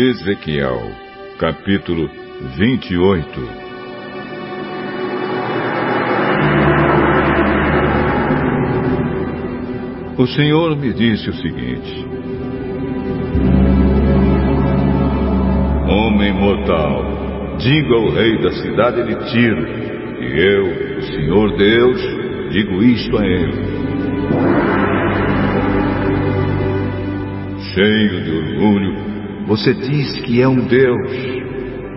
Ezequiel, capítulo 28 O Senhor me disse o seguinte: Homem mortal, diga ao rei da cidade de Tiro que eu, o Senhor Deus, digo isto a ele. Cheio de orgulho, você diz que é um Deus.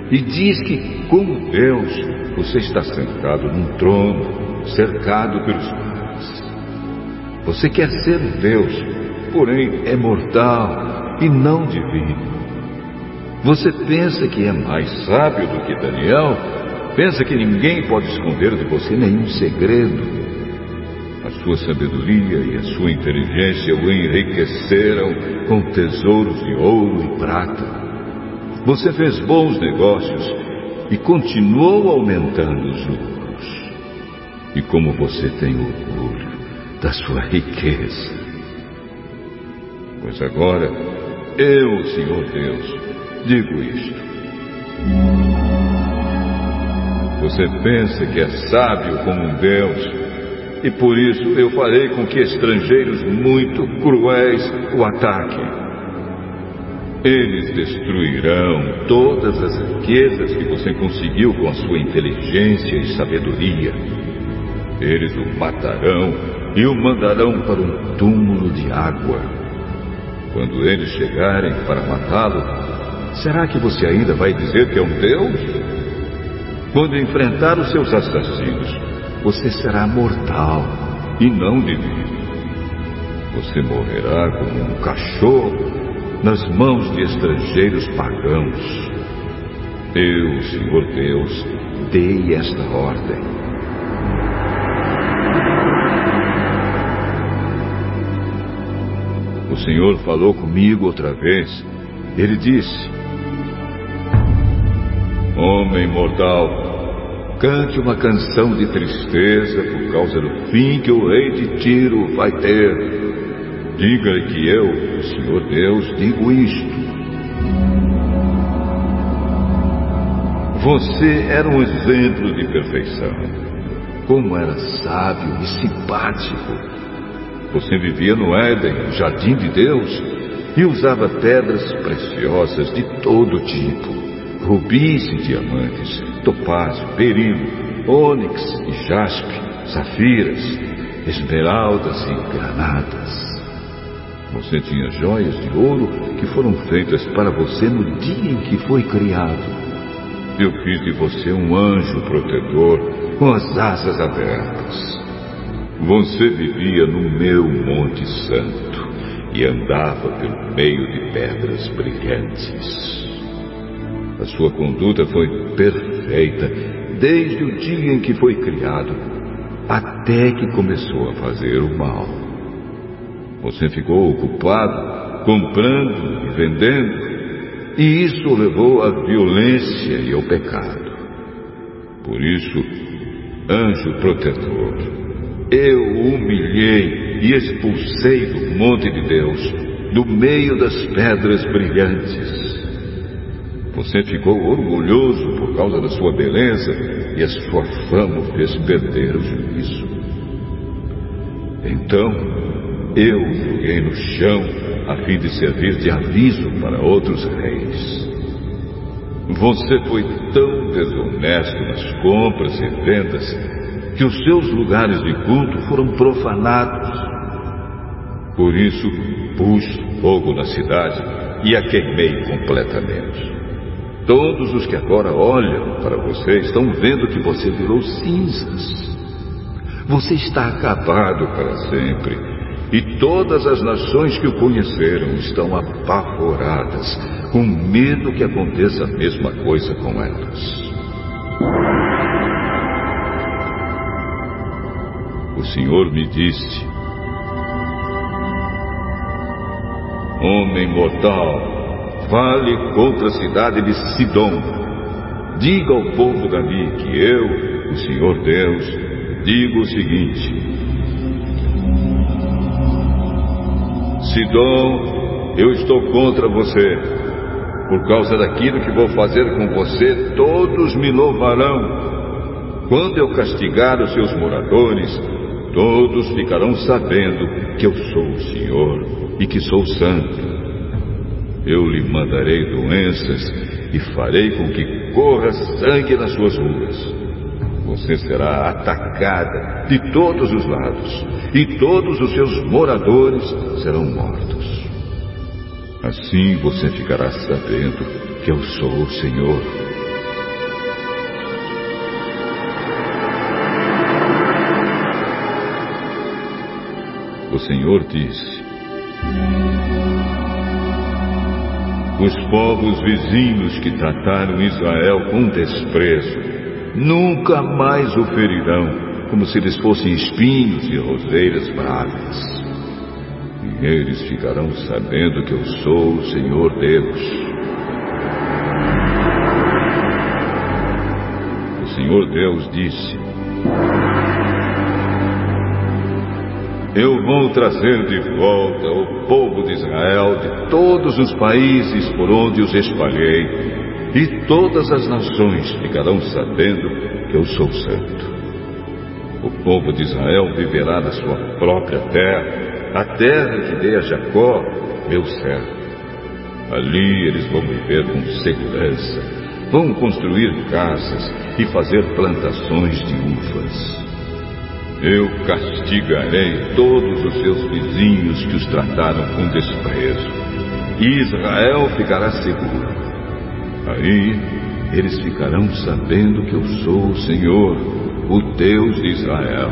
E diz que, como Deus, você está sentado num trono, cercado pelos mares. Você quer ser um Deus, porém é mortal e não divino. Você pensa que é mais sábio do que Daniel? Pensa que ninguém pode esconder de você nenhum segredo? Sua sabedoria e a sua inteligência o enriqueceram com tesouros de ouro e prata. Você fez bons negócios e continuou aumentando os lucros. E como você tem orgulho da sua riqueza. Pois agora, eu, Senhor Deus, digo isto. Você pensa que é sábio como um Deus e por isso eu farei com que estrangeiros muito cruéis o ataquem. Eles destruirão todas as riquezas que você conseguiu com a sua inteligência e sabedoria. Eles o matarão e o mandarão para um túmulo de água. Quando eles chegarem para matá-lo, será que você ainda vai dizer que é um Deus? Quando enfrentar os seus assassinos, você será mortal e não divino. Você morrerá como um cachorro nas mãos de estrangeiros pagãos. Eu, Senhor Deus, dei esta ordem. O Senhor falou comigo outra vez. Ele disse: Homem mortal, Cante uma canção de tristeza por causa do fim que o rei de Tiro vai ter. Diga-lhe que eu, o Senhor Deus, digo isto. Você era um exemplo de perfeição. Como era sábio e simpático. Você vivia no Éden, no jardim de Deus, e usava pedras preciosas de todo tipo rubis e diamantes, topázio, berilo, ônix e jaspe, safiras, esmeraldas e granadas. Você tinha joias de ouro que foram feitas para você no dia em que foi criado. Eu fiz de você um anjo protetor com as asas abertas. Você vivia no meu Monte Santo e andava pelo meio de pedras brilhantes. A sua conduta foi perfeita desde o dia em que foi criado até que começou a fazer o mal. Você ficou ocupado comprando e vendendo, e isso levou à violência e ao pecado. Por isso, anjo protetor, eu o humilhei e expulsei do monte de Deus, do meio das pedras brilhantes você ficou orgulhoso por causa da sua beleza e a sua fama o fez perder o juízo. Então, eu o joguei no chão a fim de servir de aviso para outros reis. Você foi tão desonesto nas compras e vendas que os seus lugares de culto foram profanados. Por isso, pus fogo na cidade e a queimei completamente. Todos os que agora olham para você estão vendo que você virou cinzas. Você está acabado para sempre. E todas as nações que o conheceram estão apavoradas, com medo que aconteça a mesma coisa com elas. O Senhor me disse: Homem mortal, fale contra a cidade de Sidom. Diga ao povo dali que eu, o Senhor Deus, digo o seguinte: Sidom, eu estou contra você. Por causa daquilo que vou fazer com você, todos me louvarão. Quando eu castigar os seus moradores, todos ficarão sabendo que eu sou o Senhor e que sou santo. Eu lhe mandarei doenças e farei com que corra sangue nas suas ruas. Você será atacada de todos os lados e todos os seus moradores serão mortos. Assim você ficará sabendo que eu sou o Senhor. O Senhor disse: Os povos vizinhos que trataram Israel com desprezo nunca mais o ferirão, como se eles fossem espinhos e roseiras bravas eles ficarão sabendo que eu sou o Senhor Deus. O Senhor Deus disse: Eu vou trazer de volta o povo de Israel de todos os países por onde os espalhei, e todas as nações ficarão sabendo que eu sou santo. O povo de Israel viverá na sua própria terra a terra que dei a Jacó, meu servo. Ali eles vão viver com segurança, vão construir casas e fazer plantações de uvas. Eu castigarei todos os seus vizinhos que os trataram com desprezo, e Israel ficará seguro. Aí eles ficarão sabendo que eu sou o Senhor, o Deus de Israel.